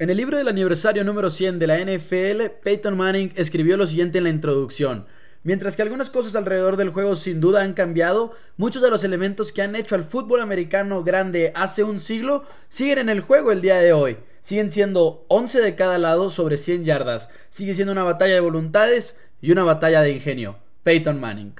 En el libro del aniversario número 100 de la NFL, Peyton Manning escribió lo siguiente en la introducción. Mientras que algunas cosas alrededor del juego sin duda han cambiado, muchos de los elementos que han hecho al fútbol americano grande hace un siglo siguen en el juego el día de hoy. Siguen siendo 11 de cada lado sobre 100 yardas. Sigue siendo una batalla de voluntades y una batalla de ingenio. Peyton Manning.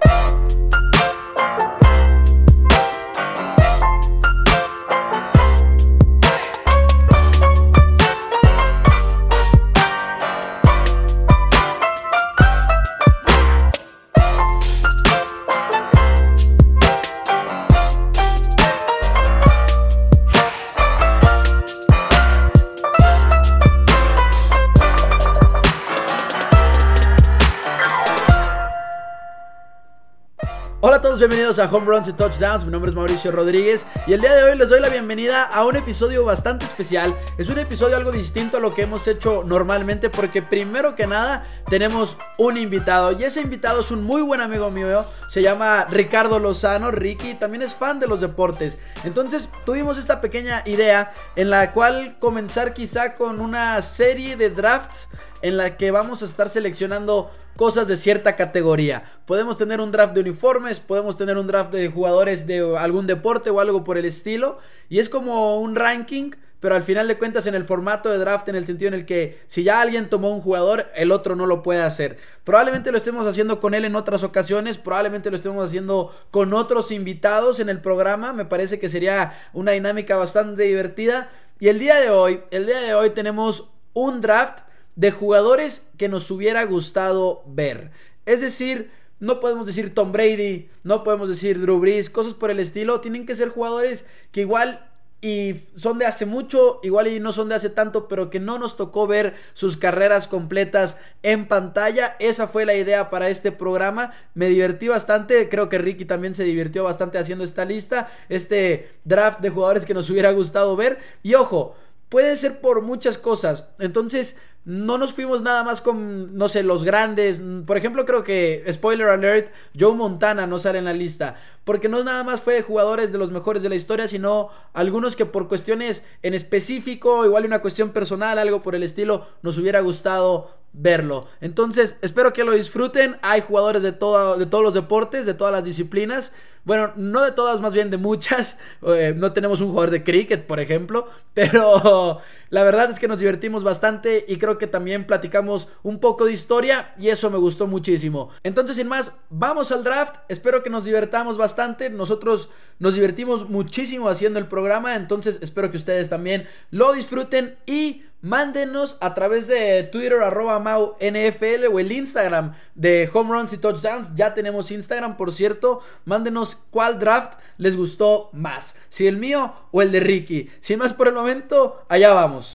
Bienvenidos a Home Runs y Touchdowns. Mi nombre es Mauricio Rodríguez y el día de hoy les doy la bienvenida a un episodio bastante especial. Es un episodio algo distinto a lo que hemos hecho normalmente porque primero que nada tenemos un invitado y ese invitado es un muy buen amigo mío. Se llama Ricardo Lozano. Ricky también es fan de los deportes. Entonces tuvimos esta pequeña idea en la cual comenzar quizá con una serie de drafts en la que vamos a estar seleccionando cosas de cierta categoría. Podemos tener un draft de uniformes, podemos tener un draft de jugadores de algún deporte o algo por el estilo. Y es como un ranking, pero al final de cuentas en el formato de draft, en el sentido en el que si ya alguien tomó un jugador, el otro no lo puede hacer. Probablemente lo estemos haciendo con él en otras ocasiones, probablemente lo estemos haciendo con otros invitados en el programa. Me parece que sería una dinámica bastante divertida. Y el día de hoy, el día de hoy tenemos un draft de jugadores que nos hubiera gustado ver. Es decir, no podemos decir Tom Brady, no podemos decir Drew Brees, cosas por el estilo. Tienen que ser jugadores que igual y son de hace mucho, igual y no son de hace tanto, pero que no nos tocó ver sus carreras completas en pantalla. Esa fue la idea para este programa. Me divertí bastante, creo que Ricky también se divirtió bastante haciendo esta lista, este draft de jugadores que nos hubiera gustado ver. Y ojo, puede ser por muchas cosas. Entonces, no nos fuimos nada más con, no sé, los grandes. Por ejemplo, creo que, spoiler alert, Joe Montana no sale en la lista. Porque no nada más fue jugadores de los mejores de la historia, sino algunos que por cuestiones en específico, igual una cuestión personal, algo por el estilo, nos hubiera gustado verlo. Entonces, espero que lo disfruten. Hay jugadores de, todo, de todos los deportes, de todas las disciplinas. Bueno, no de todas, más bien de muchas. Eh, no tenemos un jugador de cricket, por ejemplo. Pero la verdad es que nos divertimos bastante y creo que también platicamos un poco de historia y eso me gustó muchísimo. Entonces, sin más, vamos al draft. Espero que nos divertamos bastante. Nosotros nos divertimos muchísimo haciendo el programa. Entonces, espero que ustedes también lo disfruten y Mándenos a través de Twitter arroba Mau NFL o el Instagram de Home Runs y Touchdowns. Ya tenemos Instagram, por cierto. Mándenos cuál draft les gustó más. Si el mío o el de Ricky. Sin más por el momento, allá vamos.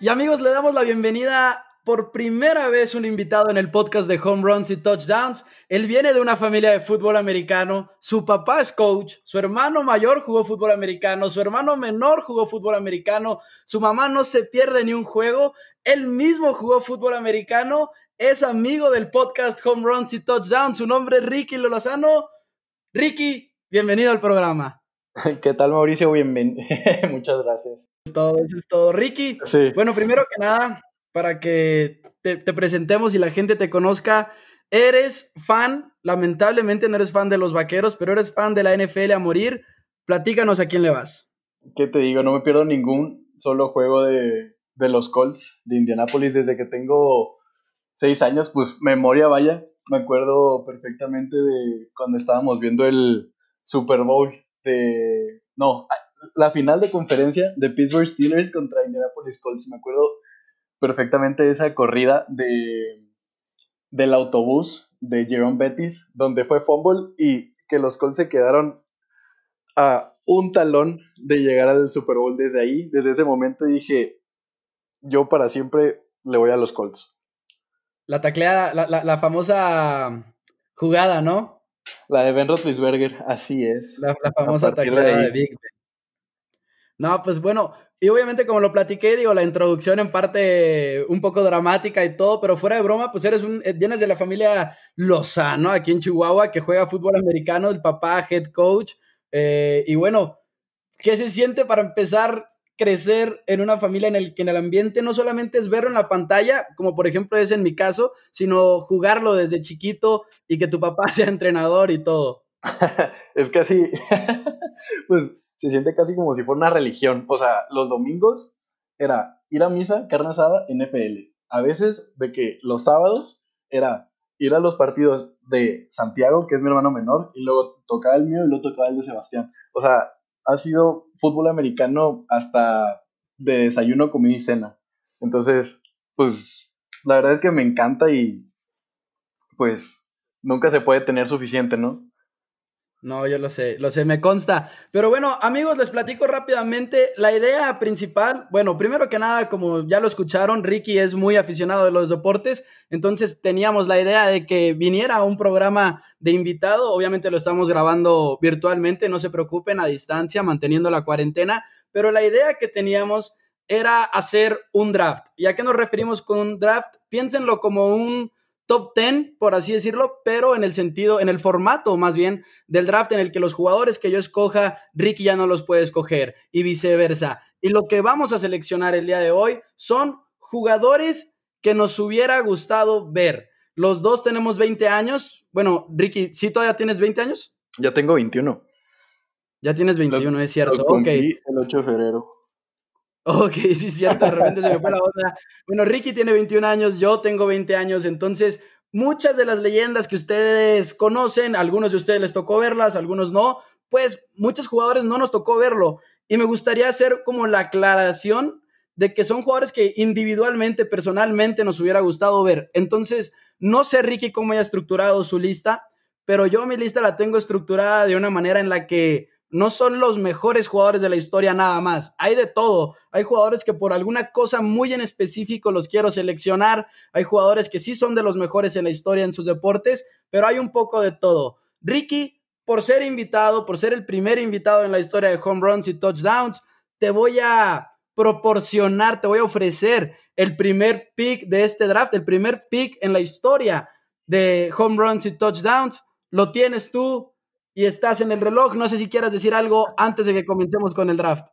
Y amigos, le damos la bienvenida por primera vez un invitado en el podcast de Home Runs y Touchdowns. Él viene de una familia de fútbol americano. Su papá es coach, su hermano mayor jugó fútbol americano, su hermano menor jugó fútbol americano, su mamá no se pierde ni un juego, él mismo jugó fútbol americano, es amigo del podcast Home Runs y Touchdowns. Su nombre es Ricky Lolazano. Ricky, bienvenido al programa. ¿Qué tal, Mauricio? Bienvenido. Muchas gracias. Todo, eso es todo. Ricky, sí. bueno, primero que nada, para que te, presentemos y la gente te conozca. Eres fan, lamentablemente no eres fan de los vaqueros, pero eres fan de la NFL a morir. Platícanos a quién le vas. ¿Qué te digo? No me pierdo ningún solo juego de, de los Colts de Indianapolis desde que tengo seis años. Pues memoria vaya. Me acuerdo perfectamente de cuando estábamos viendo el Super Bowl de. No, la final de conferencia de Pittsburgh Steelers contra Indianapolis Colts. Me acuerdo perfectamente esa corrida de, del autobús de Jerome Bettis, donde fue fumble y que los Colts se quedaron a un talón de llegar al Super Bowl desde ahí. Desde ese momento dije, yo para siempre le voy a los Colts. La tacleada, la, famosa jugada, ¿no? La de Ben Roethlisberger, así es. La, famosa tacleada de Big Ben. No, pues bueno, y obviamente, como lo platiqué, digo, la introducción en parte un poco dramática y todo, pero fuera de broma, pues eres un, eh, vienes de la familia Lozano, aquí en Chihuahua, que juega fútbol americano, el papá, head coach. Eh, y bueno, ¿qué se siente para empezar crecer en una familia en el que en el ambiente no solamente es verlo en la pantalla, como por ejemplo es en mi caso, sino jugarlo desde chiquito y que tu papá sea entrenador y todo. es casi, pues se siente casi como si fuera una religión. O sea, los domingos era ir a misa, carne asada, NFL. A veces de que los sábados era ir a los partidos de Santiago, que es mi hermano menor, y luego tocaba el mío y luego tocaba el de Sebastián. O sea, ha sido fútbol americano hasta de desayuno, comida y cena. Entonces, pues la verdad es que me encanta y pues nunca se puede tener suficiente, ¿no? No, yo lo sé, lo sé, me consta. Pero bueno, amigos, les platico rápidamente la idea principal. Bueno, primero que nada, como ya lo escucharon, Ricky es muy aficionado de los deportes, entonces teníamos la idea de que viniera un programa de invitado. Obviamente lo estamos grabando virtualmente, no se preocupen, a distancia, manteniendo la cuarentena, pero la idea que teníamos era hacer un draft. ¿Y a qué nos referimos con un draft? Piénsenlo como un top 10, por así decirlo, pero en el sentido, en el formato más bien del draft en el que los jugadores que yo escoja, Ricky ya no los puede escoger y viceversa. Y lo que vamos a seleccionar el día de hoy son jugadores que nos hubiera gustado ver. Los dos tenemos 20 años. Bueno, Ricky, ¿sí todavía tienes 20 años? Ya tengo 21. Ya tienes 21, es cierto. ok. El 8 de febrero. Ok, sí, cierto, de repente se me fue la onda. Bueno, Ricky tiene 21 años, yo tengo 20 años, entonces muchas de las leyendas que ustedes conocen, algunos de ustedes les tocó verlas, algunos no, pues muchos jugadores no nos tocó verlo. Y me gustaría hacer como la aclaración de que son jugadores que individualmente, personalmente nos hubiera gustado ver. Entonces, no sé, Ricky, cómo haya estructurado su lista, pero yo mi lista la tengo estructurada de una manera en la que no son los mejores jugadores de la historia nada más. Hay de todo. Hay jugadores que por alguna cosa muy en específico los quiero seleccionar. Hay jugadores que sí son de los mejores en la historia en sus deportes, pero hay un poco de todo. Ricky, por ser invitado, por ser el primer invitado en la historia de home runs y touchdowns, te voy a proporcionar, te voy a ofrecer el primer pick de este draft, el primer pick en la historia de home runs y touchdowns. Lo tienes tú, y estás en el reloj. No sé si quieras decir algo antes de que comencemos con el draft.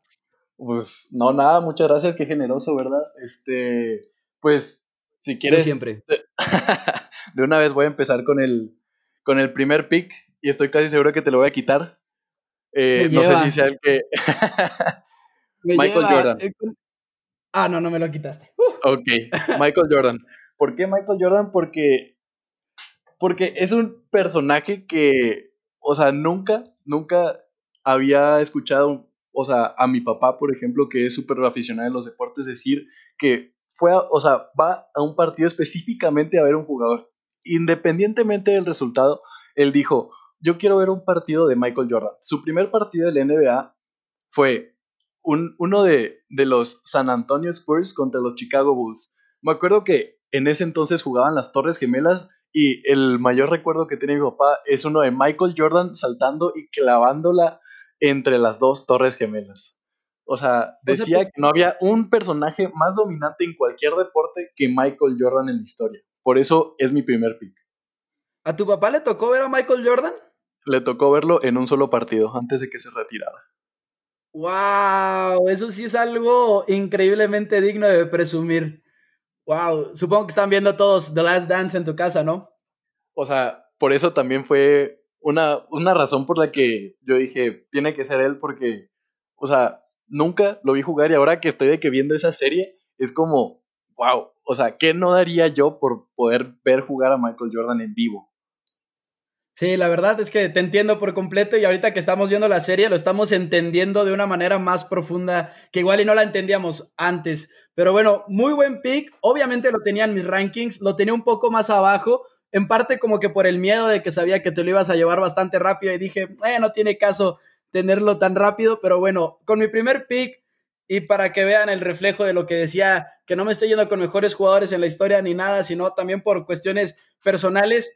Pues no, nada, muchas gracias, qué generoso, ¿verdad? Este, pues, si quieres. siempre. De una vez voy a empezar con el, con el primer pick y estoy casi seguro que te lo voy a quitar. Eh, no sé si sea el que. Michael Jordan. Eh, ah, no, no me lo quitaste. Ok, Michael Jordan. ¿Por qué Michael Jordan? Porque, porque es un personaje que o sea, nunca, nunca había escuchado, o sea, a mi papá, por ejemplo, que es súper aficionado en los deportes, decir que fue, o sea, va a un partido específicamente a ver un jugador. Independientemente del resultado, él dijo, yo quiero ver un partido de Michael Jordan. Su primer partido de la NBA fue un, uno de, de los San Antonio Spurs contra los Chicago Bulls. Me acuerdo que en ese entonces jugaban las Torres Gemelas y el mayor recuerdo que tiene mi papá es uno de Michael Jordan saltando y clavándola entre las dos torres gemelas. O sea, decía que no había un personaje más dominante en cualquier deporte que Michael Jordan en la historia. Por eso es mi primer pick. ¿A tu papá le tocó ver a Michael Jordan? Le tocó verlo en un solo partido antes de que se retirara. ¡Wow! Eso sí es algo increíblemente digno de presumir. Wow, supongo que están viendo todos The Last Dance en tu casa, ¿no? O sea, por eso también fue una, una razón por la que yo dije, tiene que ser él porque, o sea, nunca lo vi jugar y ahora que estoy de que viendo esa serie, es como, wow, o sea, ¿qué no daría yo por poder ver jugar a Michael Jordan en vivo? Sí, la verdad es que te entiendo por completo y ahorita que estamos viendo la serie lo estamos entendiendo de una manera más profunda que igual y no la entendíamos antes. Pero bueno, muy buen pick. Obviamente lo tenía en mis rankings, lo tenía un poco más abajo, en parte como que por el miedo de que sabía que te lo ibas a llevar bastante rápido y dije, eh, no tiene caso tenerlo tan rápido, pero bueno, con mi primer pick y para que vean el reflejo de lo que decía, que no me estoy yendo con mejores jugadores en la historia ni nada, sino también por cuestiones personales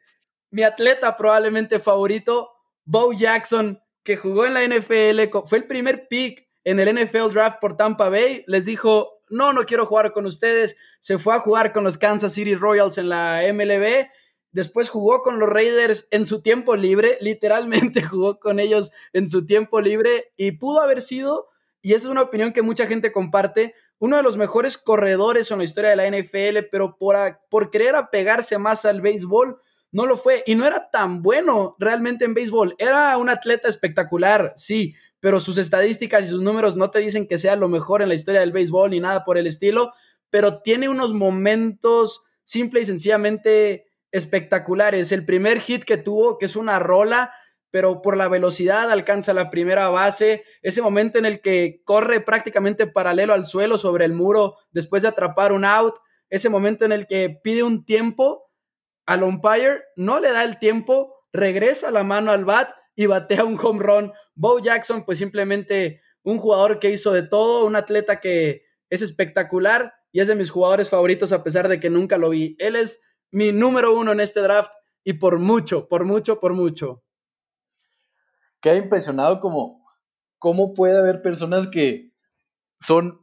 mi atleta probablemente favorito, Bo Jackson, que jugó en la NFL, fue el primer pick en el NFL Draft por Tampa Bay, les dijo, no, no quiero jugar con ustedes, se fue a jugar con los Kansas City Royals en la MLB Después jugó con los Raiders en su tiempo libre, literalmente jugó con ellos en su tiempo libre y pudo haber sido, y esa es una opinión que mucha gente comparte, uno de los mejores corredores en la historia de la NFL, pero por, por querer apegarse más al béisbol, no lo fue. Y no era tan bueno realmente en béisbol. Era un atleta espectacular, sí, pero sus estadísticas y sus números no te dicen que sea lo mejor en la historia del béisbol ni nada por el estilo, pero tiene unos momentos simple y sencillamente espectaculares. El primer hit que tuvo, que es una rola, pero por la velocidad alcanza la primera base, ese momento en el que corre prácticamente paralelo al suelo sobre el muro después de atrapar un out, ese momento en el que pide un tiempo al umpire, no le da el tiempo, regresa la mano al bat y batea un home run. Bo Jackson, pues simplemente un jugador que hizo de todo, un atleta que es espectacular y es de mis jugadores favoritos a pesar de que nunca lo vi. Él es mi número uno en este draft y por mucho, por mucho, por mucho. Queda impresionado como cómo puede haber personas que son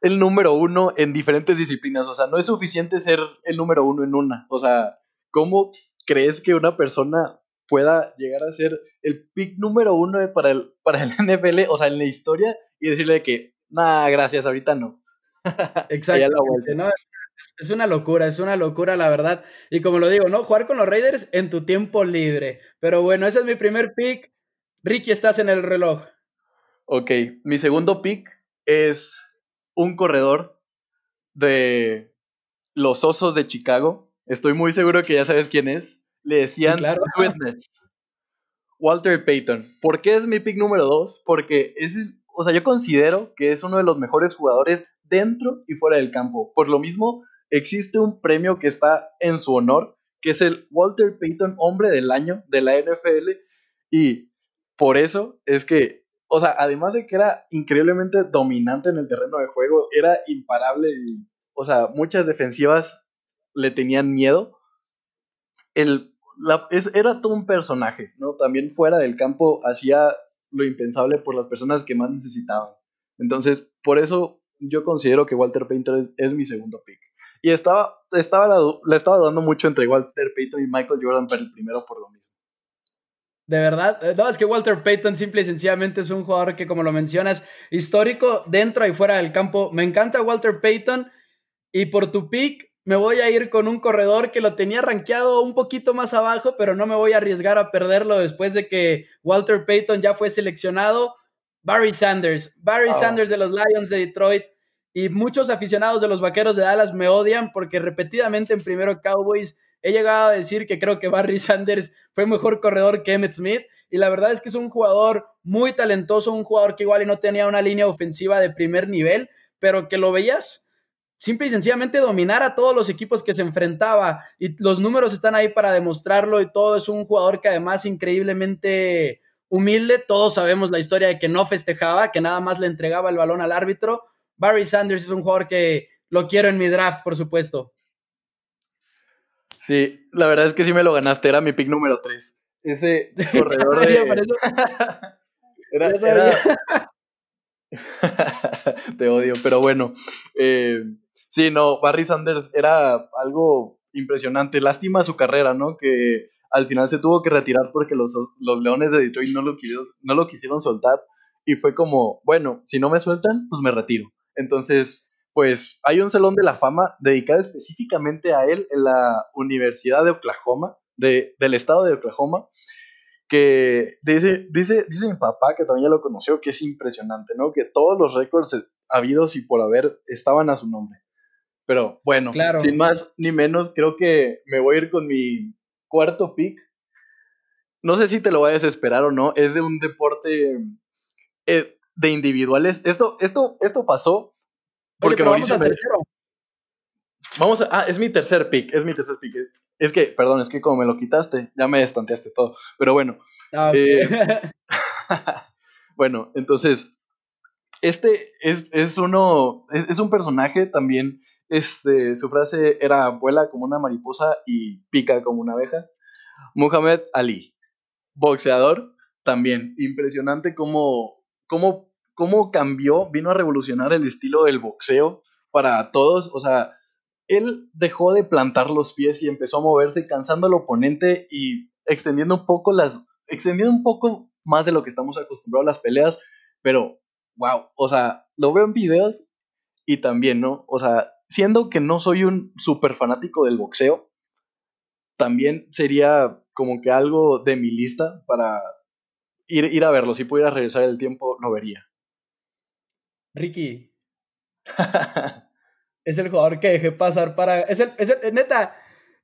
el número uno en diferentes disciplinas. O sea, no es suficiente ser el número uno en una. O sea, ¿cómo crees que una persona pueda llegar a ser el pick número uno para el, para el NFL, o sea, en la historia, y decirle que, nada, gracias, ahorita no. Exacto. Es una locura, es una locura, la verdad. Y como lo digo, ¿no? Jugar con los Raiders en tu tiempo libre. Pero bueno, ese es mi primer pick. Ricky, estás en el reloj. Ok, mi segundo pick es un corredor de los Osos de Chicago. Estoy muy seguro que ya sabes quién es. Le decían Witness. Walter Payton. ¿Por qué es mi pick número dos? Porque es, o sea, yo considero que es uno de los mejores jugadores dentro y fuera del campo. Por lo mismo, existe un premio que está en su honor, que es el Walter Payton Hombre del Año de la NFL. Y por eso es que, o sea, además de que era increíblemente dominante en el terreno de juego, era imparable. Y, o sea, muchas defensivas le tenían miedo. El, era todo un personaje, ¿no? También fuera del campo hacía lo impensable por las personas que más necesitaban. Entonces, por eso yo considero que Walter Payton es, mi segundo pick. Y estaba, estaba, le estaba dando mucho entre Walter Payton y Michael Jordan para el primero por lo mismo. De verdad, eh, no, es que Walter Payton simple y sencillamente es un jugador que, como lo mencionas, histórico dentro y fuera del campo. Me encanta Walter Payton y por tu pick me voy a ir con un corredor que lo tenía rankeado un poquito más abajo, pero no me voy a arriesgar a perderlo después de que Walter Payton ya fue seleccionado. Barry Sanders, Barry Sanders de los Lions de Detroit. Y muchos aficionados de los Vaqueros de Dallas me odian porque repetidamente en primero Cowboys he llegado a decir que creo que Barry Sanders fue mejor corredor que Emmett Smith. Y la verdad es que es un jugador muy talentoso, un jugador que igual y no tenía una línea ofensiva de primer nivel, pero que lo veías simple y sencillamente dominar a todos los equipos que se enfrentaba y los números están ahí para demostrarlo y todo es un jugador que además increíblemente humilde, todos sabemos la historia de que no festejaba, que nada más le entregaba el balón al árbitro. Barry Sanders es un jugador que lo quiero en mi draft, por supuesto. Sí, la verdad es que sí me lo ganaste, era mi pick número 3. Ese corredor de... era, Te odio, pero bueno. Eh, sí, no, Barry Sanders era algo impresionante. Lástima su carrera, ¿no? Que al final se tuvo que retirar porque los, Leones de Detroit no lo, quisieron, no lo quisieron soltar y fue como, bueno, si no me sueltan, pues me retiro. Entonces, pues hay un salón de la fama dedicado específicamente a él en la Universidad de Oklahoma, de, del estado de Oklahoma, que dice, dice, dice mi papá, que también ya lo conoció, que es impresionante, ¿no? Que todos los récords habidos y por haber estaban a su nombre. Pero bueno, sin más ni menos, creo que me voy a ir con mi cuarto pick. No sé si te lo vayas a esperar o no. Es de un deporte eh, de individuales. Esto, esto, esto pasó porque Mauricio. Vamos, vamos a. Ah, es mi tercer pick. Es mi tercer pick. Es que, perdón, es que como me lo quitaste, ya me estanteaste todo. Pero bueno. Ah, eh, bueno, entonces. Este es, es uno. Es, es un personaje también este, su frase era vuela como una mariposa y pica como una abeja. Muhammad Ali, boxeador, también. Impresionante cómo, cómo, cómo cambió, vino a revolucionar el estilo del boxeo para todos. O sea, él dejó de plantar los pies y empezó a moverse, cansando al oponente y extendiendo un poco las. extendiendo un poco más de lo que estamos acostumbrados a las peleas, pero wow, o sea, lo veo en videos y también, ¿no? O sea, siendo que no soy un súper fanático del boxeo, también sería como que algo de mi lista para ir, ir a verlo. Si pudiera regresar el tiempo, lo vería. Ricky. es el jugador que dejé pasar para. Es el, es el, neta,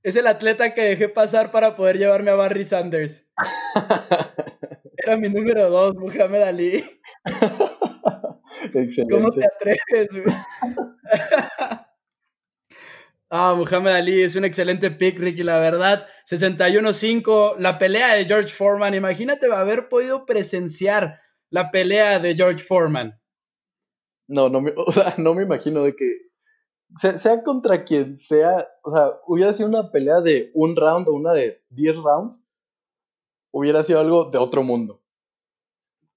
es el atleta que dejé pasar para poder llevarme a Barry Sanders. Era mi número dos, Muhammad Ali. Excelente. ¿Cómo te atreves? Ah, Muhammad Ali es un excelente pick, Ricky, la verdad. 61-5, la pelea de George Foreman. Imagínate haber podido presenciar la pelea de George Foreman. No, no me, o sea, no me imagino de que sea, contra quien sea, o sea, hubiera sido una pelea de un round o una de 10 rounds, hubiera sido algo de otro mundo.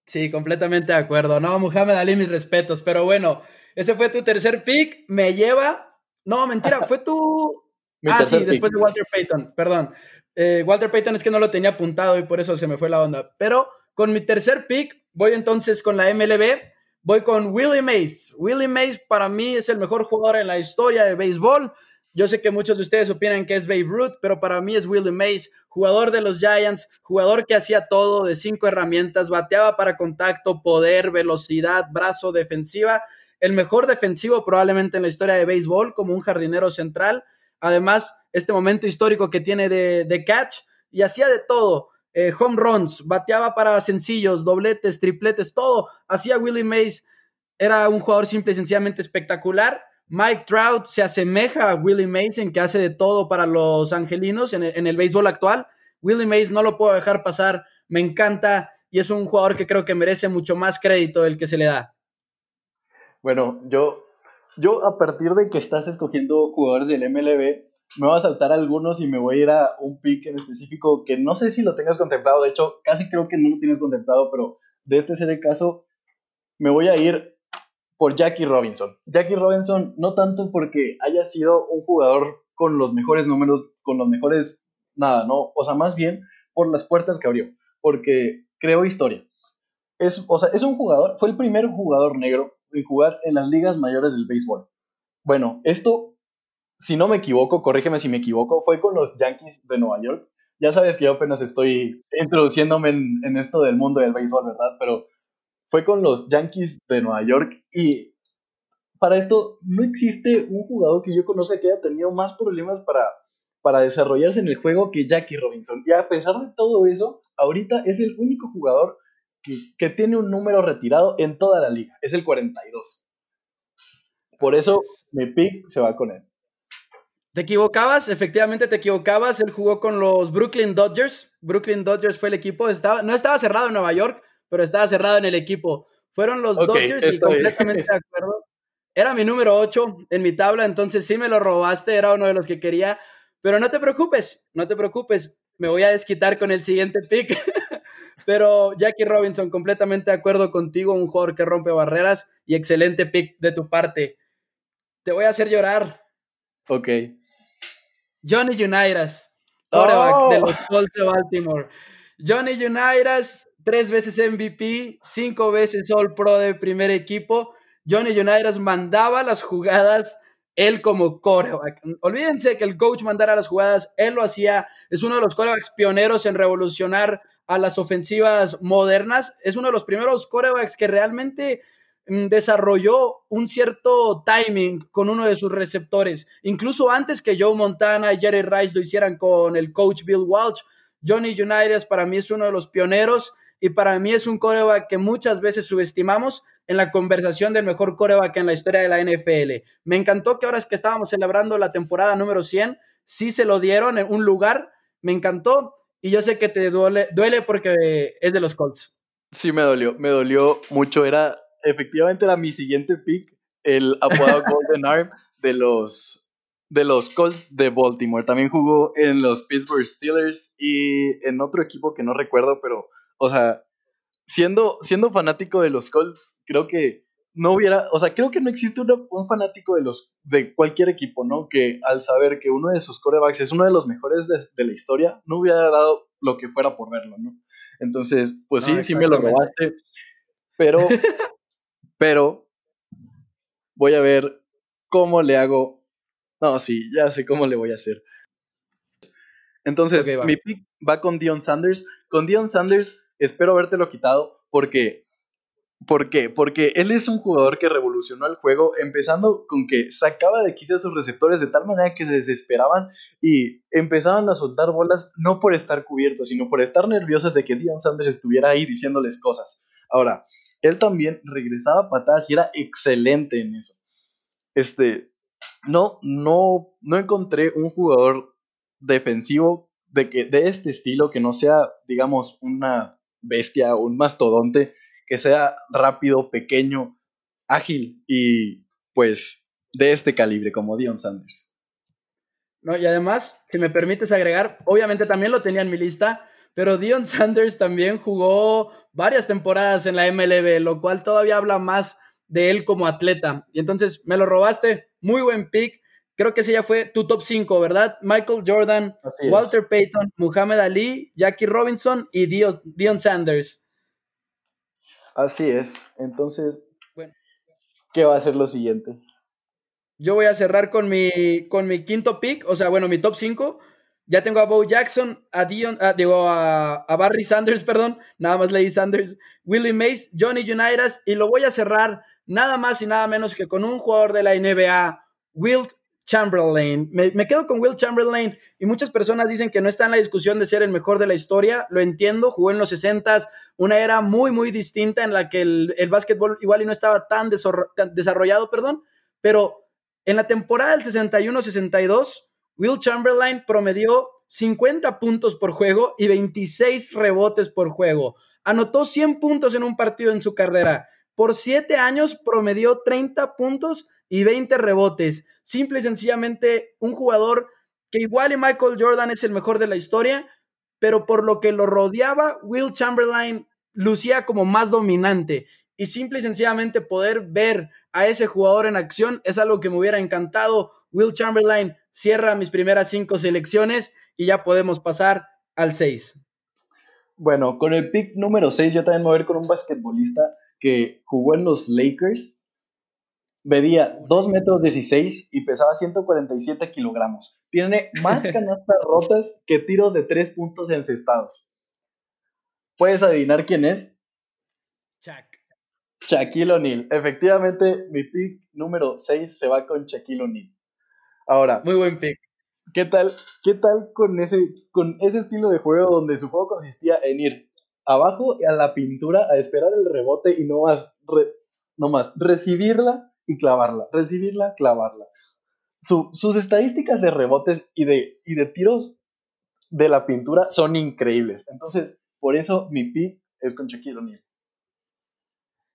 Sí, completamente de acuerdo. No, Muhammad Ali, mis respetos. Pero bueno, ese fue tu tercer pick. Me lleva no, mentira, fue tu. ah, sí, después de Walter Payton, perdón. Eh, Walter Payton es que no lo tenía apuntado y por eso se me fue la onda. Pero con mi tercer pick, voy entonces con la MLB. Voy con Willie Mays. Willie Mays para mí es el mejor jugador en la historia de béisbol. Yo sé que muchos de ustedes opinan que es Babe Ruth, pero para mí es Willie Mays, jugador de los Giants, jugador que hacía todo de cinco herramientas, bateaba para contacto, poder, velocidad, brazo, defensiva el mejor defensivo probablemente en la historia de béisbol, como un jardinero central. Además, este momento histórico que tiene de, catch y hacía de todo. Eh, home runs, bateaba para sencillos, dobletes, tripletes, todo. Hacía Willie Mays. Era un jugador simple y sencillamente espectacular. Mike Trout se asemeja a Willie Mays en que hace de todo para los angelinos en el, en el béisbol actual. Willie Mays no lo puedo dejar pasar, me encanta y es un jugador que creo que merece mucho más crédito del que se le da. Bueno, yo, yo a partir de que estás escogiendo jugadores del MLB, me voy a saltar algunos y me voy a ir a un pick en específico que no sé si lo tengas contemplado. De hecho, casi creo que no lo tienes contemplado, pero de este ser el caso, me voy a ir por Jackie Robinson. Jackie Robinson, no tanto porque haya sido un jugador con los mejores números, con los mejores, nada, no, o sea, más bien por las puertas que abrió, porque creó historia. Es, o sea, es un jugador, fue el primer jugador negro y jugar en las ligas mayores del béisbol. Bueno, esto, si no me equivoco, corrígeme si me equivoco, fue con los Yankees de Nueva York. Ya sabes que yo apenas estoy introduciéndome en, esto del mundo del béisbol, ¿verdad? Pero fue con los Yankees de Nueva York y para esto no existe un jugador que yo conozca que haya tenido más problemas para, para desarrollarse en el juego que Jackie Robinson. Y a pesar de todo eso, ahorita es el único jugador que, tiene un número retirado en toda la liga. Es el 42. Por eso mi pick se va con él. Te equivocabas, efectivamente te equivocabas. Él jugó con los Brooklyn Dodgers. Brooklyn Dodgers fue el equipo. Estaba, no estaba cerrado en Nueva York, pero estaba cerrado en el equipo. Fueron los Dodgers y completamente de acuerdo. Era mi número 8 en mi tabla, entonces sí me lo robaste, era uno de los que quería. Pero no te preocupes, no te preocupes. Me voy a desquitar con el siguiente pick. Pero Jackie Robinson, completamente de acuerdo contigo, un jugador que rompe barreras y excelente pick de tu parte. Te voy a hacer llorar. Ok. Johnny Unitas, quarterback de los oh. Colts de Baltimore. Johnny Unitas, tres veces MVP, cinco veces All Pro de primer equipo. Johnny Unitas mandaba las jugadas él como coreback. Olvídense que el coach mandara las jugadas, él lo hacía. Es uno de los corebacks pioneros en revolucionar a las ofensivas modernas. Es uno de los primeros corebacks que realmente mm, desarrolló un cierto timing con uno de sus receptores. Incluso antes que Joe Montana y Jerry Rice lo hicieran con el coach Bill Walsh, Johnny Unitas para mí es uno de los pioneros y para mí es un coreback que muchas veces subestimamos en la conversación del mejor coreback en la historia de la NFL. Me encantó que ahora es que estábamos celebrando la temporada número 100, sí se lo dieron en un lugar, me encantó y yo sé que te duele, duele porque es de los Colts. Sí, me dolió, me dolió mucho. Era, efectivamente, era mi siguiente pick, el apodado Golden Arm de los, de los Colts de Baltimore. También jugó en los Pittsburgh Steelers y en otro equipo que no recuerdo, pero, o sea, siendo, siendo fanático de los Colts, creo que no hubiera, o sea, creo que no existe un fanático de los de cualquier equipo, ¿no? Que al saber que uno de sus corebacks es uno de los mejores de, la historia, no hubiera dado lo que fuera por verlo, ¿no? Entonces, pues sí, sí me lo robaste, pero, pero voy a ver cómo le hago. No, sí, ya sé cómo le voy a hacer. Entonces, mi pick va con Dion Sanders. Con Dion Sanders espero habértelo quitado porque ¿Por qué? Porque él es un jugador que revolucionó el juego, empezando con que sacaba de quicio a sus receptores de tal manera que se desesperaban y empezaban a soltar bolas no por estar cubiertos, sino por estar nerviosos de que Dion Sanders estuviera ahí diciéndoles cosas. Ahora, él también regresaba patadas y era excelente en eso. Este, no, no, no encontré un jugador defensivo de, que, de este estilo que no sea, digamos, una bestia, un mastodonte que sea rápido, pequeño, ágil y pues de este calibre como Dion Sanders. No, y además, si me permites agregar, obviamente también lo tenía en mi lista, pero Dion Sanders también jugó varias temporadas en la MLB, lo cual todavía habla más de él como atleta. Y entonces me lo robaste, muy buen pick. Creo que ese ya fue tu top 5, ¿verdad? Michael Jordan, Walter Payton, Muhammad Ali, Jackie Robinson y Dion Sanders. Así es. Entonces, bueno. ¿qué va a ser lo siguiente? Yo voy a cerrar con mi, con mi quinto pick, o sea, bueno, mi top 5. Ya tengo a Bo Jackson, a Dion, digo, a, Barry Sanders, perdón, nada más leí Sanders, Willie Mays, Johnny Unitas, y lo voy a cerrar nada más y nada menos que con un jugador de la NBA, Wilt Chamberlain. Me, quedo con Will Chamberlain y muchas personas dicen que no está en la discusión de ser el mejor de la historia. Lo entiendo, jugó en los 60s, una era muy, muy distinta en la que el, el básquetbol igual y no estaba tan, desarrollado, perdón, pero en la temporada del 61-62, Will Chamberlain promedió 50 puntos por juego y 26 rebotes por juego. Anotó 100 puntos en un partido en su carrera. Por 7 años promedió 30 puntos y 20 rebotes. Simple y sencillamente un jugador que igual y Michael Jordan es el mejor de la historia, pero por lo que lo rodeaba, Will Chamberlain lucía como más dominante. Y simple y sencillamente poder ver a ese jugador en acción es algo que me hubiera encantado. Will Chamberlain cierra mis primeras cinco selecciones y ya podemos pasar al 6. Bueno, con el pick número 6 yo también voy a ir con un basquetbolista que jugó en los Lakers Medía 2 metros 16 y pesaba 147 kilogramos. Tiene más canastas rotas que tiros de 3 puntos encestados. ¿Puedes adivinar quién es? Shaq. Shaquille O'Neal. Efectivamente, mi pick número 6 se va con Shaquille O'Neal. Ahora. Muy buen pick. ¿Qué tal, qué tal con, ese, con ese estilo de juego donde su juego consistía en ir abajo a la pintura a esperar el rebote y no más, no más recibirla y clavarla, recibirla, clavarla. sus estadísticas de rebotes y de, y de tiros de la pintura son increíbles. Entonces, por eso mi pick es con Shaquille O'Neal.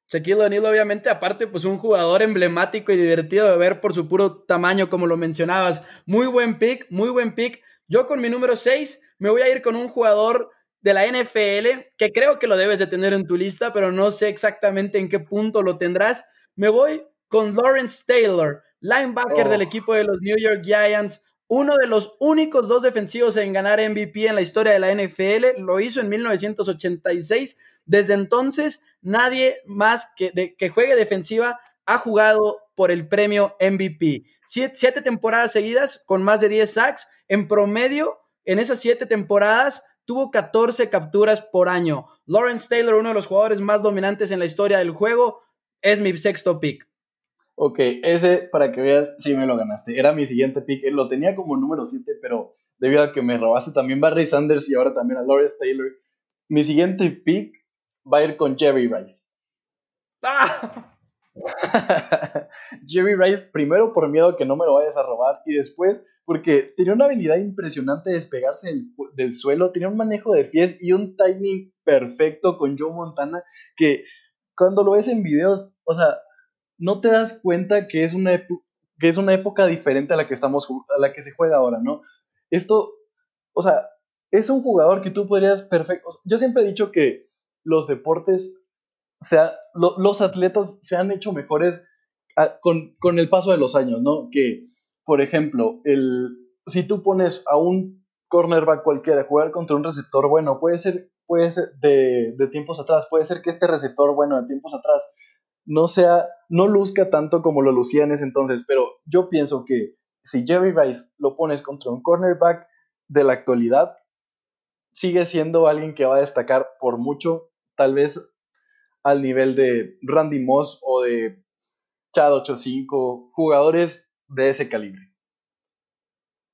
Shaquille O'Neal, obviamente, aparte, pues un jugador emblemático y divertido de ver por su puro tamaño, como lo mencionabas. Muy buen pick, muy buen pick. Yo con mi número 6 me voy a ir con un jugador de la NFL que creo que lo debes de tener en tu lista, pero no sé exactamente en qué punto lo tendrás. Me voy con Lawrence Taylor, linebacker del oh. equipo de los New York Giants, uno de los únicos dos defensivos en ganar MVP en la historia de la NFL, lo hizo en 1986. Desde entonces, nadie más que, que juegue defensiva ha jugado por el premio MVP. Siete, temporadas seguidas con más de 10 sacks. En promedio, en esas siete temporadas, tuvo 14 capturas por año. Lawrence Taylor, uno de los jugadores más dominantes en la historia del juego, es mi sexto pick. Ok, ese, para que veas, sí me lo ganaste. Era mi siguiente pick. Lo tenía como número 7, pero debido a que me robaste también Barry Sanders y ahora también a Lawrence Taylor, mi siguiente pick va a ir con Jerry Rice. ¡Ah! Jerry Rice, primero por miedo a que no me lo vayas a robar y después porque tenía una habilidad impresionante de despegarse del, del, suelo, tenía un manejo de pies y un timing perfecto con Joe Montana que cuando lo ves en videos, o sea, no te das cuenta que es una, que es una época diferente a la que estamos a la que se juega ahora, ¿no? Esto, o sea, es un jugador que tú podrías perfecto. Yo siempre he dicho que los deportes sea, los atletas se han hecho mejores ah, con, con, el paso de los años, ¿no? Que, por ejemplo, el, si tú pones a un cornerback cualquiera a jugar contra un receptor bueno, puede ser, puede ser de, de tiempos atrás, puede ser que este receptor bueno de tiempos atrás no sea, no luzca tanto como lo lucía en ese entonces, pero yo pienso que si Jerry Rice lo pones contra un cornerback de la actualidad, sigue siendo alguien que va a destacar por mucho, tal vez al nivel de Randy Moss o de Chad 85, jugadores de ese calibre.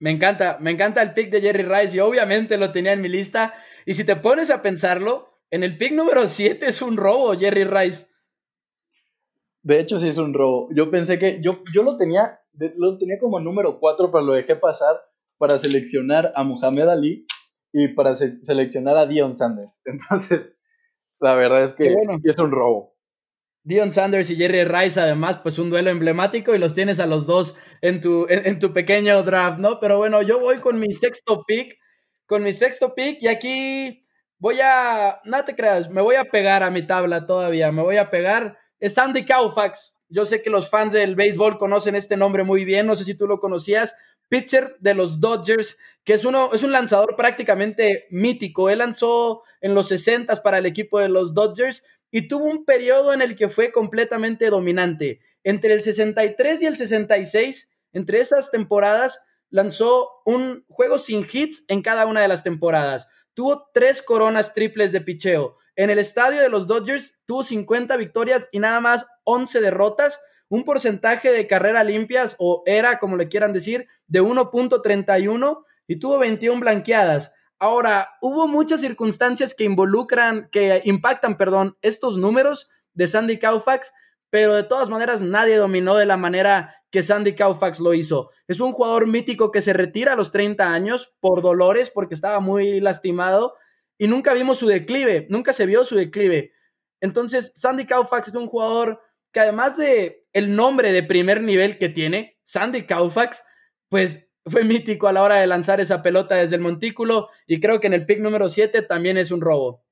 Me encanta, me encanta el pick de Jerry Rice y obviamente lo tenía en mi lista. Y si te pones a pensarlo, en el pick número 7 es un robo, Jerry Rice. De hecho, sí es un robo. Yo pensé que yo, yo lo tenía lo tenía como número 4, pero lo dejé pasar para seleccionar a Muhammad Ali y para seleccionar a Dion Sanders. Entonces, la verdad es que sí es un robo. Dion Sanders y Jerry Rice, además, pues un duelo emblemático y los tienes a los dos en tu, en, tu pequeño draft, ¿no? Pero bueno, yo voy con mi sexto pick, con mi sexto pick y aquí voy a, no te creas, me voy a pegar a mi tabla todavía, me voy a pegar. Es Andy Koufax, yo sé que los fans del béisbol conocen este nombre muy bien, no sé si tú lo conocías. Pitcher de los Dodgers, que es, uno, es un lanzador prácticamente mítico. Él lanzó en los 60 para el equipo de los Dodgers y tuvo un periodo en el que fue completamente dominante. Entre el 63 y el 66, entre esas temporadas, lanzó un juego sin hits en cada una de las temporadas. Tuvo tres coronas triples de picheo. En el estadio de los Dodgers tuvo 50 victorias y nada más 11 derrotas, un porcentaje de carrera limpias o era, como le quieran decir, de 1.31 y tuvo 21 blanqueadas. Ahora, hubo muchas circunstancias que involucran, que impactan, perdón, estos números de Sandy Koufax, pero de todas maneras nadie dominó de la manera que Sandy Koufax lo hizo. Es un jugador mítico que se retira a los 30 años por dolores porque estaba muy lastimado y nunca vimos su declive, nunca se vio su declive. Entonces, Sandy Koufax es un jugador que además de el nombre de primer nivel que tiene, Sandy Koufax, pues fue mítico a la hora de lanzar esa pelota desde el montículo y creo que en el pick número 7 también es un robo.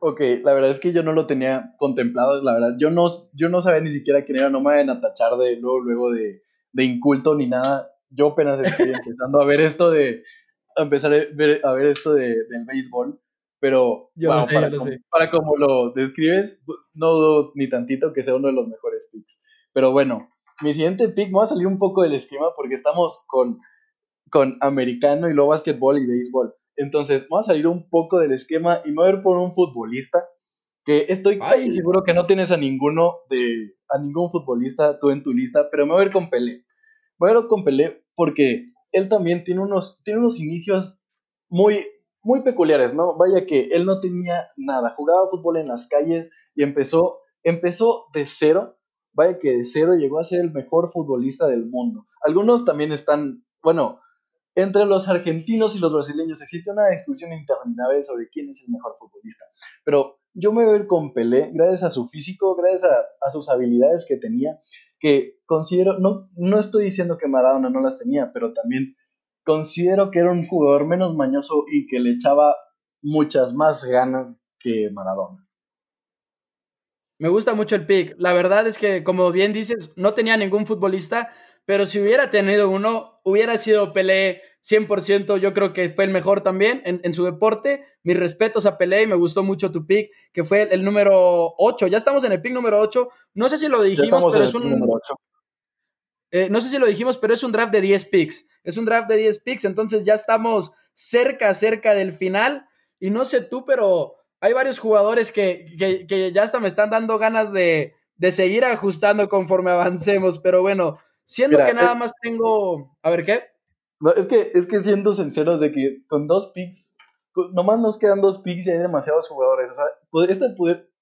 Ok, la verdad es que yo no lo tenía contemplado, la verdad, yo no, yo no sabía ni siquiera quién era, no me vayan a tachar de luego, luego de, de inculto ni nada, yo apenas estoy empezando a ver esto de, empezar a ver, a ver esto de, del béisbol, pero para, como, para, como, lo describes, no dudo ni tantito que sea uno de los mejores picks. Pero bueno, mi siguiente pick, me va a salir un poco del esquema porque estamos con, con americano y luego básquetbol y béisbol. Entonces, vamos a salir un poco del esquema y me voy a ver por un futbolista que estoy casi seguro que no tienes a ninguno de a ningún futbolista tú en tu lista, pero me voy a ver con Pelé. Me voy a ver con Pelé porque él también tiene unos, tiene unos inicios muy, muy peculiares, ¿no? Vaya que él no tenía nada, jugaba fútbol en las calles y empezó, empezó de cero, vaya que de cero llegó a ser el mejor futbolista del mundo. Algunos también están, bueno, entre los argentinos y los brasileños existe una discusión interminable sobre quién es el mejor futbolista, pero yo me voy a ir con Pelé, gracias a su físico, gracias a, a sus habilidades que tenía, que considero, no, no estoy diciendo que Maradona no las tenía, pero también considero que era un jugador menos mañoso y que le echaba muchas más ganas que Maradona. Me gusta mucho el pick. La verdad es que, como bien dices, no tenía ningún futbolista, pero si hubiera tenido uno, hubiera sido Pelé 100%. Yo creo que fue el mejor también en, su deporte. Mis respetos a Pelé y me gustó mucho tu pick, que fue el, número 8. Ya estamos en el pick número 8. No sé si lo dijimos, pero es un. Eh, no sé si lo dijimos, pero es un draft de 10 picks. Es un draft de 10 picks, entonces ya estamos cerca, cerca del final. Y no sé tú, pero hay varios jugadores que, que, ya hasta me están dando ganas de, de seguir ajustando conforme avancemos. Pero bueno, Siendo que nada eh, más tengo. A ver, ¿qué? No, es que, es que siendo sinceros de que con dos picks, nomás nos quedan dos picks y hay demasiados jugadores. O sea, esta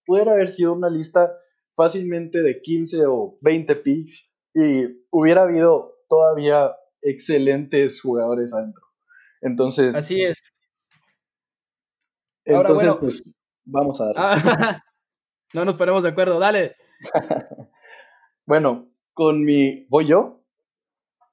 pudiera haber sido una lista fácilmente de 15 o 20 picks y hubiera habido todavía excelentes jugadores adentro. Entonces. Así es. Entonces, pues, vamos a dar. Ah, no nos ponemos de acuerdo, dale. bueno, con mi... ¿Voy yo?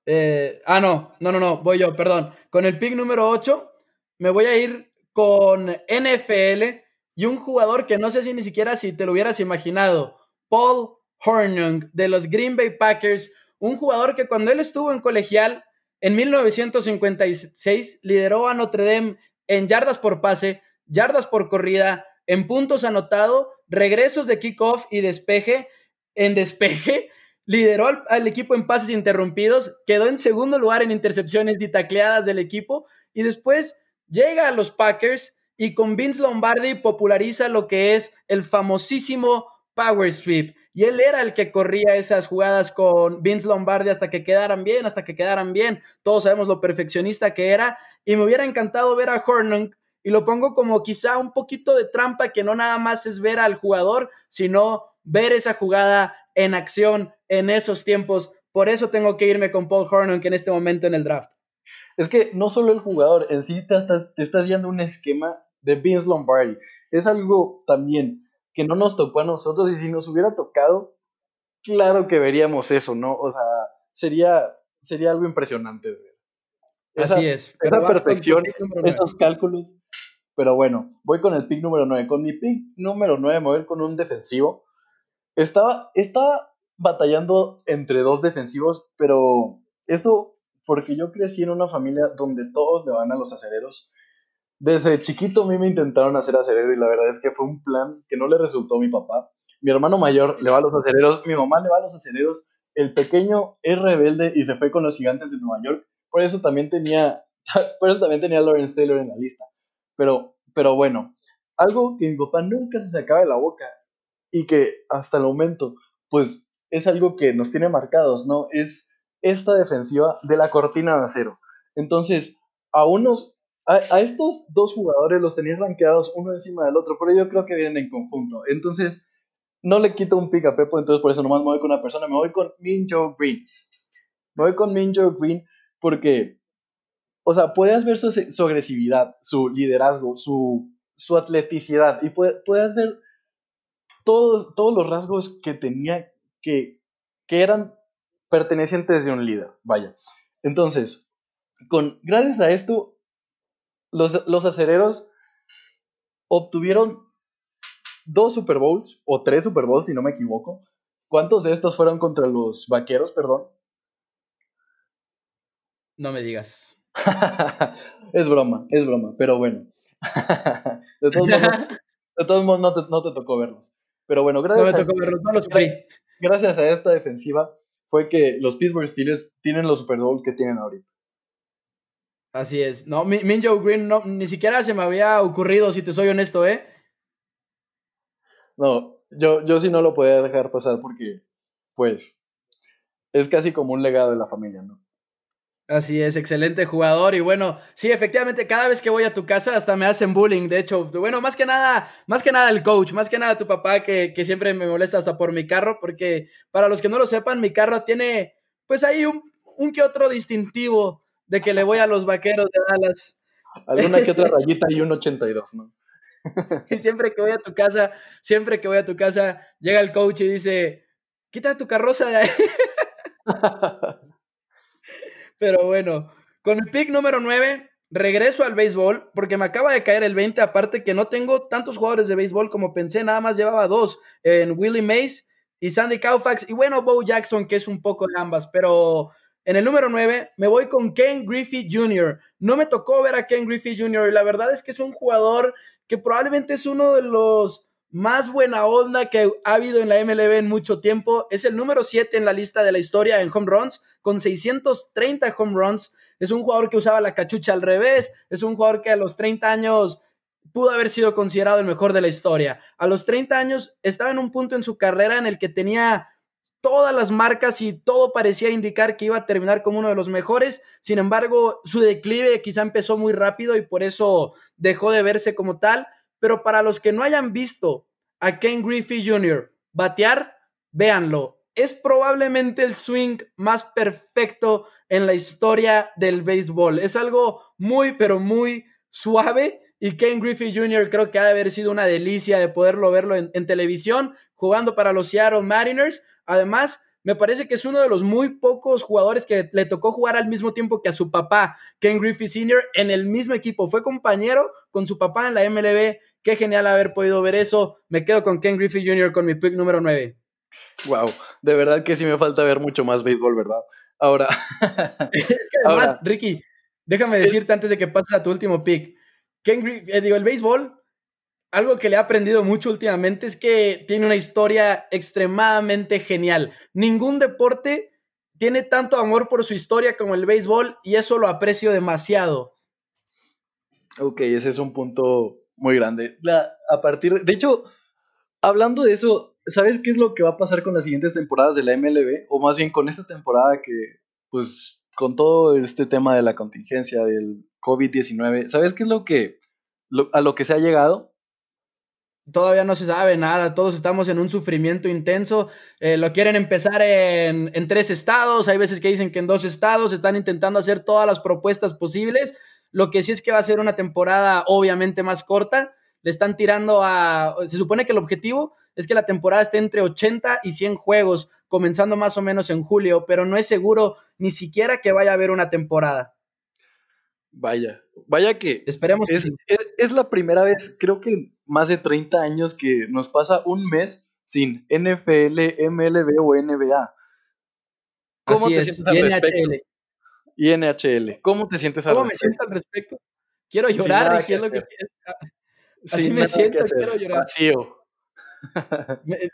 Eh, ah, no, no, no, no, voy yo, perdón. Con el pick número 8 me voy a ir con NFL y un jugador que no sé si ni siquiera si te lo hubieras imaginado, Paul Hornung de los Green Bay Packers, un jugador que cuando él estuvo en colegial en 1956 lideró a Notre Dame en yardas por pase, yardas por corrida, en puntos anotado, regresos de kickoff y despeje, en despeje, lideró al, equipo en pases interrumpidos, quedó en segundo lugar en intercepciones y tacleadas del equipo y después llega a los Packers y con Vince Lombardi populariza lo que es el famosísimo Power Sweep. Y él era el que corría esas jugadas con Vince Lombardi hasta que quedaran bien, hasta que quedaran bien. Todos sabemos lo perfeccionista que era. Y me hubiera encantado ver a Hornung y lo pongo como quizá un poquito de trampa que no nada más es ver al jugador, sino ver esa jugada en acción en esos tiempos. Por eso tengo que irme con Paul Hornung en este momento en el draft. Es que no solo el jugador, en sí te estás, te estás yendo un esquema de Vince Lombardi. Es algo también que no nos tocó a nosotros y si nos hubiera tocado, claro que veríamos eso, ¿no? O sea, sería, sería algo impresionante ver. Así es. Esa perfección, esos cálculos. Pero bueno, voy con el pick número 9. Con mi pick número 9 me voy con un defensivo. Estaba, estaba batallando entre dos defensivos, pero esto porque yo crecí en una familia donde todos le van a los acereros desde chiquito a mí me intentaron hacer acerero y la verdad es que fue un plan que no le resultó a mi papá. Mi hermano mayor le va a los acereros, mi mamá le va a los acereros, el pequeño es rebelde y se fue con los gigantes de Nueva York. Por eso también tenía, por eso también tenía a Lawrence Taylor en la lista. Pero, pero bueno, algo que mi papá nunca se sacaba de la boca y que hasta el momento, pues es algo que nos tiene marcados, ¿no? Es esta defensiva de la cortina de acero. Entonces, a unos a, estos dos jugadores los tenías rankeados uno encima del otro, pero yo creo que vienen en conjunto. Entonces, no le quito un pick a Pepo, entonces por eso nomás me voy con una persona, me voy con Minjo Green. Me voy con Minjo Green porque, o sea, puedes ver su, agresividad, su liderazgo, su, su atleticidad y puedes ver todos, todos los rasgos que tenía que, que eran pertenecientes de un líder. Vaya. Entonces, con, gracias a esto, los, los acereros obtuvieron dos Super Bowls, o tres Super Bowls, si no me equivoco. ¿Cuántos de estos fueron contra los vaqueros, perdón? No me digas. es broma, es broma, pero bueno. de todos modos, no, te, no, te, tocó verlos. Pero bueno, gracias, no me tocó verlos, no los gracias a esta defensiva fue que los Pittsburgh Steelers tienen los Super Bowls que tienen ahorita. Así es. No, Minjo Green no, ni siquiera se me había ocurrido, si te soy honesto, ¿eh? No, yo, yo sí no lo podía dejar pasar porque, pues, es casi como un legado de la familia, ¿no? Así es, excelente jugador. Y bueno, sí, efectivamente, cada vez que voy a tu casa hasta me hacen bullying. De hecho, bueno, más que nada, más que nada el coach, más que nada tu papá, que, que siempre me molesta hasta por mi carro, porque para los que no lo sepan, mi carro tiene, pues ahí un, un que otro distintivo de que le voy a los vaqueros de Dallas. Alguna que otra rayita y un 82, ¿no? y siempre que voy a tu casa, siempre que voy a tu casa, llega el coach y dice, quita tu carroza de ahí. Pero bueno, con el pick número 9, regreso al béisbol porque me acaba de caer el 20, aparte que no tengo tantos jugadores de béisbol como pensé, nada más llevaba dos, en Willie Mays y Sandy Koufax, y bueno, Bo Jackson, que es un poco de ambas, pero en el número 9 me voy con Ken Griffey Jr. No me tocó ver a Ken Griffey Jr. y la verdad es que es un jugador que probablemente es uno de los más buena onda que ha habido en la MLB en mucho tiempo. Es el número 7 en la lista de la historia en home runs, con 630 home runs. Es un jugador que usaba la cachucha al revés. Es un jugador que a los 30 años pudo haber sido considerado el mejor de la historia. A los 30 años estaba en un punto en su carrera en el que tenía todas las marcas y todo parecía indicar que iba a terminar como uno de los mejores. Sin embargo, su declive quizá empezó muy rápido y por eso dejó de verse como tal. Pero para los que no hayan visto a Ken Griffey Jr. batear, véanlo. Es probablemente el swing más perfecto en la historia del béisbol. Es algo muy, pero muy suave. Y Ken Griffey Jr. creo que ha de haber sido una delicia de poderlo verlo en, en televisión, jugando para los Seattle Mariners Además, me parece que es uno de los muy pocos jugadores que le tocó jugar al mismo tiempo que a su papá, Ken Griffey Sr., en el mismo equipo. Fue compañero con su papá en la MLB. Qué genial haber podido ver eso. Me quedo con Ken Griffey Jr. con mi pick número 9. Wow, de verdad que sí me falta ver mucho más béisbol, ¿verdad? Ahora. es que además, Ricky, déjame decirte antes de que pases a tu último pick. Ken Griffey, eh, digo, el béisbol algo que le he aprendido mucho últimamente es que tiene una historia extremadamente genial. Ningún deporte tiene tanto amor por su historia como el béisbol y eso lo aprecio demasiado. Ok, ese es un punto muy grande. a partir de, hecho, hablando de eso, ¿sabes qué es lo que va a pasar con las siguientes temporadas de la MLB? O más bien con esta temporada que, pues, con todo este tema de la contingencia del COVID-19, ¿sabes qué es lo que, a lo que se ha llegado? Todavía no se sabe nada, todos estamos en un sufrimiento intenso. Eh, lo quieren empezar en, en, tres estados, hay veces que dicen que en dos estados están intentando hacer todas las propuestas posibles. Lo que sí es que va a ser una temporada obviamente más corta. Le están tirando a... Se supone que el objetivo es que la temporada esté entre 80 y 100 juegos, comenzando más o menos en julio, pero no es seguro ni siquiera que vaya a haber una temporada. Vaya, vaya que... Esperemos. Es, es la primera vez, creo que más de 30 años que nos pasa un mes sin NFL, MLB o NBA. ¿Cómo te sientes al respecto? Y NHL. ¿Cómo te sientes al ¿Cómo respecto? me siento al respecto? Quiero llorar, ¿qué es lo que Así me siento, quiero llorar. Vacío.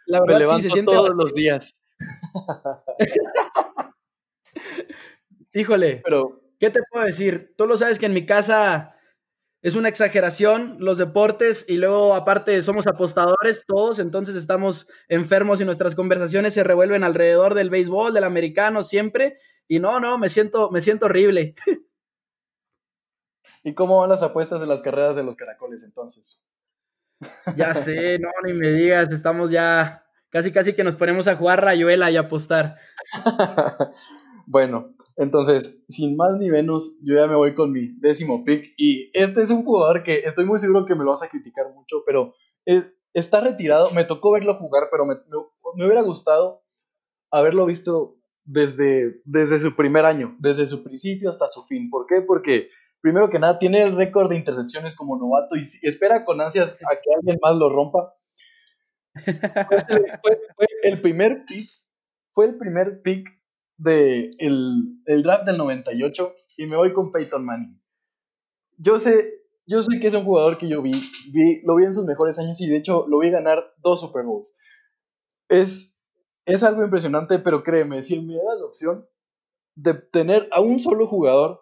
la verdad, sí, se siente todos los días. Híjole, Pero, ¿qué te puedo decir? Tú lo sabes que en mi casa es una exageración los deportes y luego aparte somos apostadores todos, entonces estamos enfermos y nuestras conversaciones se revuelven alrededor del béisbol, del americano siempre y no, no, me siento me siento horrible. ¿Y cómo van las apuestas de las carreras de los caracoles entonces? Ya sé, no, ni me digas, estamos ya casi casi que nos ponemos a jugar rayuela y apostar. bueno, entonces, sin más ni menos, yo ya me voy con mi décimo pick. Y este es un jugador que estoy muy seguro que me lo vas a criticar mucho, pero está retirado. Me tocó verlo jugar, pero me, hubiera gustado haberlo visto desde, desde su primer año, desde su principio hasta su fin. ¿Por qué? Porque, primero que nada, tiene el récord de intercepciones como novato y espera con ansias a que alguien más lo rompa. fue, fue el primer pick, fue el primer pick de el, draft del 98 y me voy con Peyton Manning. Yo sé, yo sé que es un jugador que yo vi, vi, lo vi en sus mejores años y de hecho lo vi ganar dos Super Bowls. Es, es algo impresionante, pero créeme, si me da la opción de tener a un solo jugador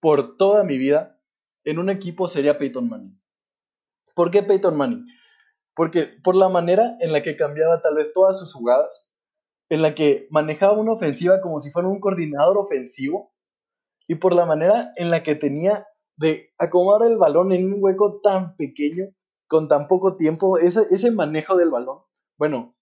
por toda mi vida en un equipo sería Peyton Manning. ¿Por qué Peyton Manning? Porque por la manera en la que cambiaba tal vez todas sus jugadas, en la que manejaba una ofensiva como si fuera un coordinador ofensivo y por la manera en la que tenía de acomodar el balón en un hueco tan pequeño, con tan poco tiempo, ese, ese manejo del balón, bueno,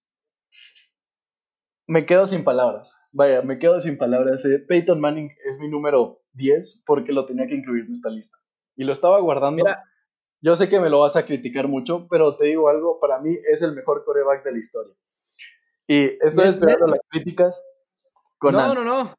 me quedo sin palabras. Vaya, me quedo sin palabras. Eh, Peyton Manning es mi número 10 porque lo tenía que incluir en esta lista. Y lo estaba guardando. Yo sé que me lo vas a criticar mucho, pero te digo algo, para mí es el mejor coreback de la historia. Y estoy esperando las críticas con No, no, no.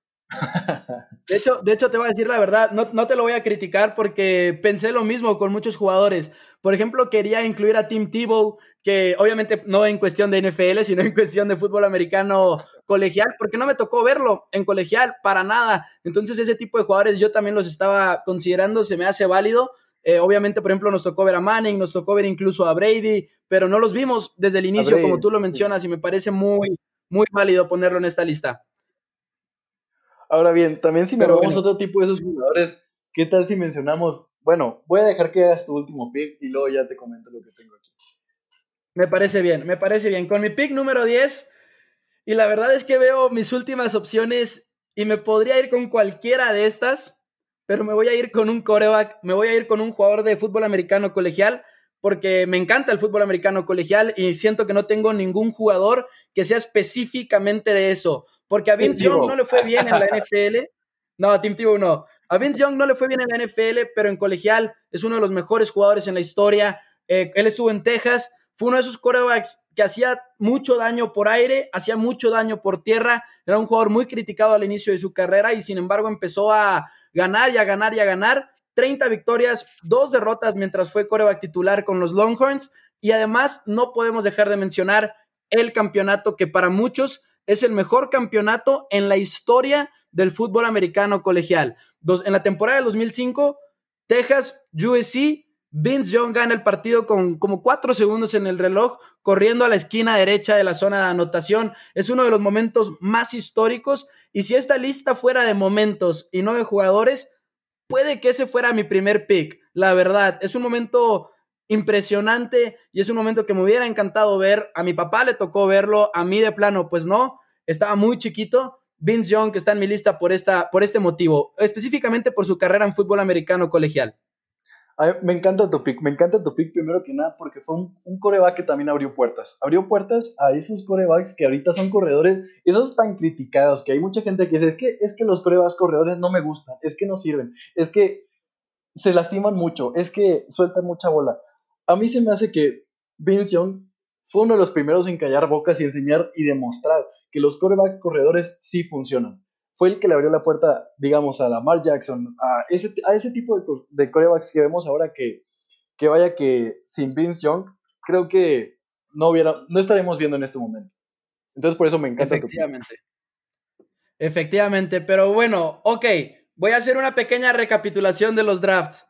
De hecho, de hecho, te voy a decir la verdad, no, no, te lo voy a criticar porque pensé lo mismo con muchos jugadores. Por ejemplo, quería incluir a Tim Tebow, que obviamente no en cuestión de NFL, sino en cuestión de fútbol americano colegial, porque no me tocó verlo en colegial para nada. Entonces, ese tipo de jugadores yo también los estaba considerando, se me hace válido. Eh, obviamente, por ejemplo, nos tocó ver a Manning, nos tocó ver incluso a Brady, pero no los vimos desde el inicio, como tú lo mencionas, y me parece muy, muy válido ponerlo en esta lista. Ahora bien, también si me vamos otro tipo de esos jugadores, ¿qué tal si mencionamos? Bueno, voy a dejar que hagas tu último pick y luego ya te comento lo que tengo aquí. Me parece bien, me parece bien. Con mi pick número 10, y la verdad es que veo mis últimas opciones y me podría ir con cualquiera de estas, pero me voy a ir con un coreback, me voy a ir con un jugador de fútbol americano colegial porque me encanta el fútbol americano colegial y siento que no tengo ningún jugador que sea específicamente de eso. Porque a Vince Young no le fue bien en la NFL. No, Tim Tebow no. A Vince Young no le fue bien en la NFL, pero en colegial es uno de los mejores jugadores en la historia. Eh, él estuvo en Texas, fue uno de esos quarterbacks que hacía mucho daño por aire, hacía mucho daño por tierra. Era un jugador muy criticado al inicio de su carrera y sin embargo empezó a ganar y a ganar y a ganar 30 victorias, dos derrotas mientras fue coreback titular con los Longhorns. Y además, no podemos dejar de mencionar el campeonato que para muchos es el mejor campeonato en la historia del fútbol americano colegial. en la temporada de 2005, Texas USC, Vince Young gana el partido con como cuatro segundos en el reloj, corriendo a la esquina derecha de la zona de anotación. Es uno de los momentos más históricos. Y si esta lista fuera de momentos y no de jugadores, puede que ese fuera mi primer pick. La verdad, es un momento impresionante y es un momento que me hubiera encantado ver. A mi papá le tocó verlo, a mí de plano, pues no, estaba muy chiquito. Vince Young, que está en mi lista por, esta, por este motivo, específicamente por su carrera en fútbol americano colegial. me encanta tu pick, me encanta tu pick primero que nada porque fue un, coreback que también abrió puertas. Abrió puertas a esos corebacks que ahorita son corredores, esos tan criticados, que hay mucha gente que dice, es que, es que los corebacks corredores no me gustan, es que no sirven, es que se lastiman mucho, es que sueltan mucha bola a mí se me hace que Vince Young fue uno de los primeros en callar bocas y enseñar y demostrar que los corebacks corredores sí funcionan. Fue el que le abrió la puerta, digamos, a Lamar Jackson, a ese, a ese tipo de, de corebacks que vemos ahora que, que vaya que sin Vince Young, creo que no, no estaremos viendo en este momento. Entonces por eso me encanta. Efectivamente. Efectivamente, pero bueno, ok, voy a hacer una pequeña recapitulación de los drafts.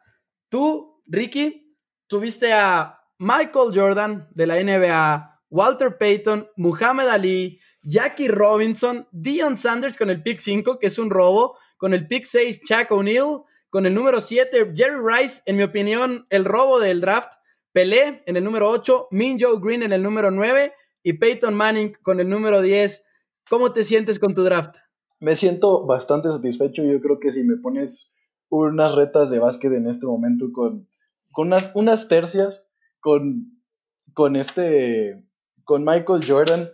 Tú, Ricky, tuviste a Michael Jordan de la NBA, Walter Payton, Muhammad Ali, Jackie Robinson, Dion Sanders con el pick 5, que es un robo, con el pick 6, Chuck O'Neill, con el número 7, Jerry Rice, en mi opinión, el robo del draft, Pelé en el número 8, Min Joe Green en el número 9 y Peyton Manning con el número 10. ¿Cómo te sientes con tu draft? Me siento bastante satisfecho. Yo creo que si me pones unas retas de básquet en este momento con con unas, unas tercias con, con este, con Michael Jordan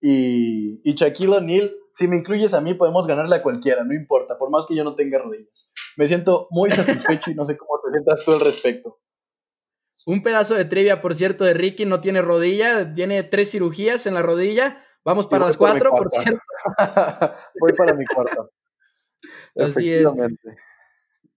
y, y Shaquille O'Neal. Si me incluyes a mí, podemos ganarle a cualquiera, no importa, por más que yo no tenga rodillas. Me siento muy satisfecho y no sé cómo te sientas tú al respecto. Un pedazo de trivia, por cierto, de Ricky, no tiene rodilla, tiene tres cirugías en la rodilla. Vamos para las cuatro, por, cierto. voy para mi cuarto. Así es.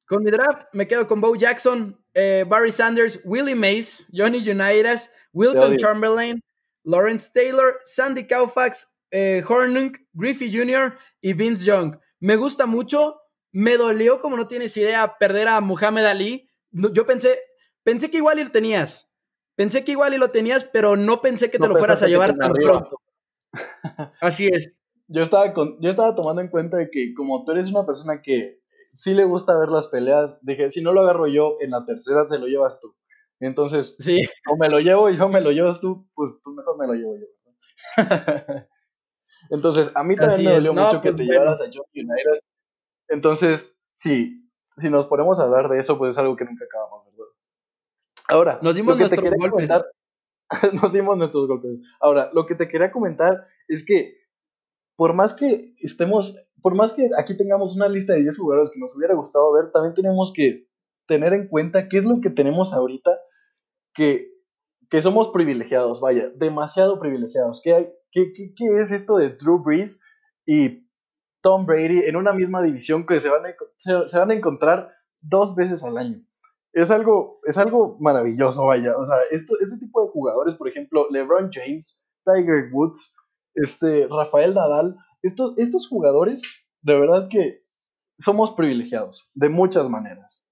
Con mi draft me quedo con Bo Jackson, eh, Barry Sanders, Willie Mays, Johnny Unitas, Wilton Chamberlain, Lawrence Taylor, Sandy Koufax, eh, Hornung, Griffey Jr. y Vince Young. Me gusta mucho. Me dolió, como no tienes idea, perder a Muhammad Ali. Yo pensé, pensé que igual y lo tenías. Pensé que igual y lo tenías, pero no pensé que te lo fueras a llevar tan pronto. Así es. Yo estaba, con, yo estaba tomando en cuenta de que como tú eres una persona que sí le gusta ver las peleas. Dije, si no lo agarro yo, en la tercera se lo llevas tú. Entonces, sí. o me lo llevo yo, me lo llevas tú, pues, pues mejor me lo llevo yo. Entonces, a mí también me dolió mucho que pues, te llevaras a John United. Entonces, sí, si nos ponemos a hablar de eso, pues es algo que nunca acabamos, ¿verdad? Ahora, nos dimos nuestros golpes. nos dimos nuestros golpes. Ahora, lo que te quería comentar es que por más que estemos, por más que aquí tengamos una lista de 10 jugadores que nos hubiera gustado ver, también tenemos que tener en cuenta qué es lo que tenemos ahorita, que, que somos privilegiados, vaya, demasiado privilegiados. ¿Qué, qué, qué, qué es esto de Drew Brees y Tom Brady en una misma división que se van a, se, van a encontrar dos veces al año? Es algo, es algo maravilloso, vaya. O sea, este tipo de jugadores, por ejemplo, LeBron James, Tiger Woods, este, Rafael Nadal, estos, estos jugadores, de verdad que somos privilegiados, de muchas maneras.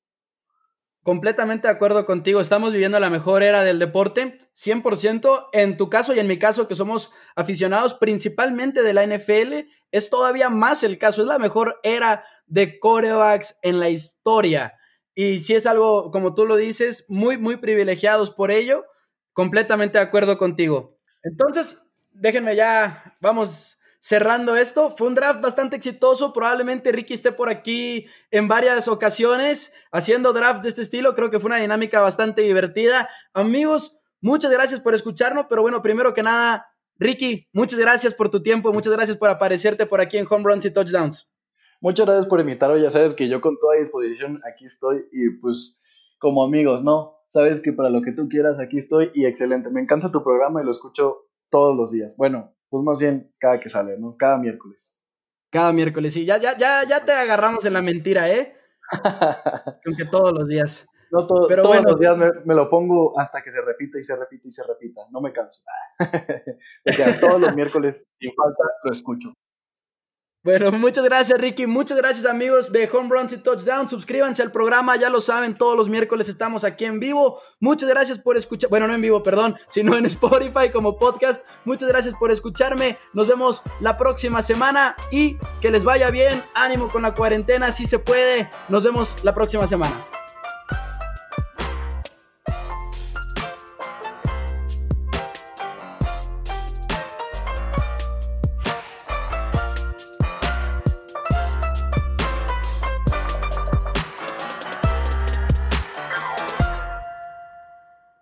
Completamente de acuerdo contigo, estamos viviendo la mejor era del deporte, 100%. En tu caso y en mi caso, que somos aficionados principalmente de la NFL, es todavía más el caso, es la mejor era de corebacks en la historia. Y si es algo, como tú lo dices, muy, muy privilegiados por ello, completamente de acuerdo contigo. Entonces, déjenme ya, vamos cerrando esto. Fue un draft bastante exitoso. Probablemente Ricky esté por aquí en varias ocasiones haciendo drafts de este estilo. Creo que fue una dinámica bastante divertida. Amigos, muchas gracias por escucharnos. Pero bueno, primero que nada, Ricky, muchas gracias por tu tiempo. Muchas gracias por aparecerte por aquí en Home Runs y Touchdowns. Muchas gracias por invitarme. Ya sabes que yo con toda disposición aquí estoy y pues como amigos, ¿no? Sabes que para lo que tú quieras aquí estoy y excelente. Me encanta tu programa y lo escucho todos los días. Bueno, pues más bien cada que sale, ¿no? Cada miércoles. Cada miércoles, sí. Ya, ya, ya, ya te agarramos en la mentira, ¿eh? Aunque todos los días. No, pero todos los días me, lo pongo hasta que se repita y se repita y se repita. No me canso. todos los miércoles, sin falta, lo escucho. Bueno, muchas gracias Ricky, muchas gracias amigos de Home Runs y Touchdown. Suscríbanse al programa, ya lo saben, todos los miércoles estamos aquí en vivo. Muchas gracias por escuchar, bueno, no en vivo, perdón, sino en Spotify como podcast. Muchas gracias por escucharme. Nos vemos la próxima semana y que les vaya bien. Ánimo con la cuarentena, si se puede. Nos vemos la próxima semana.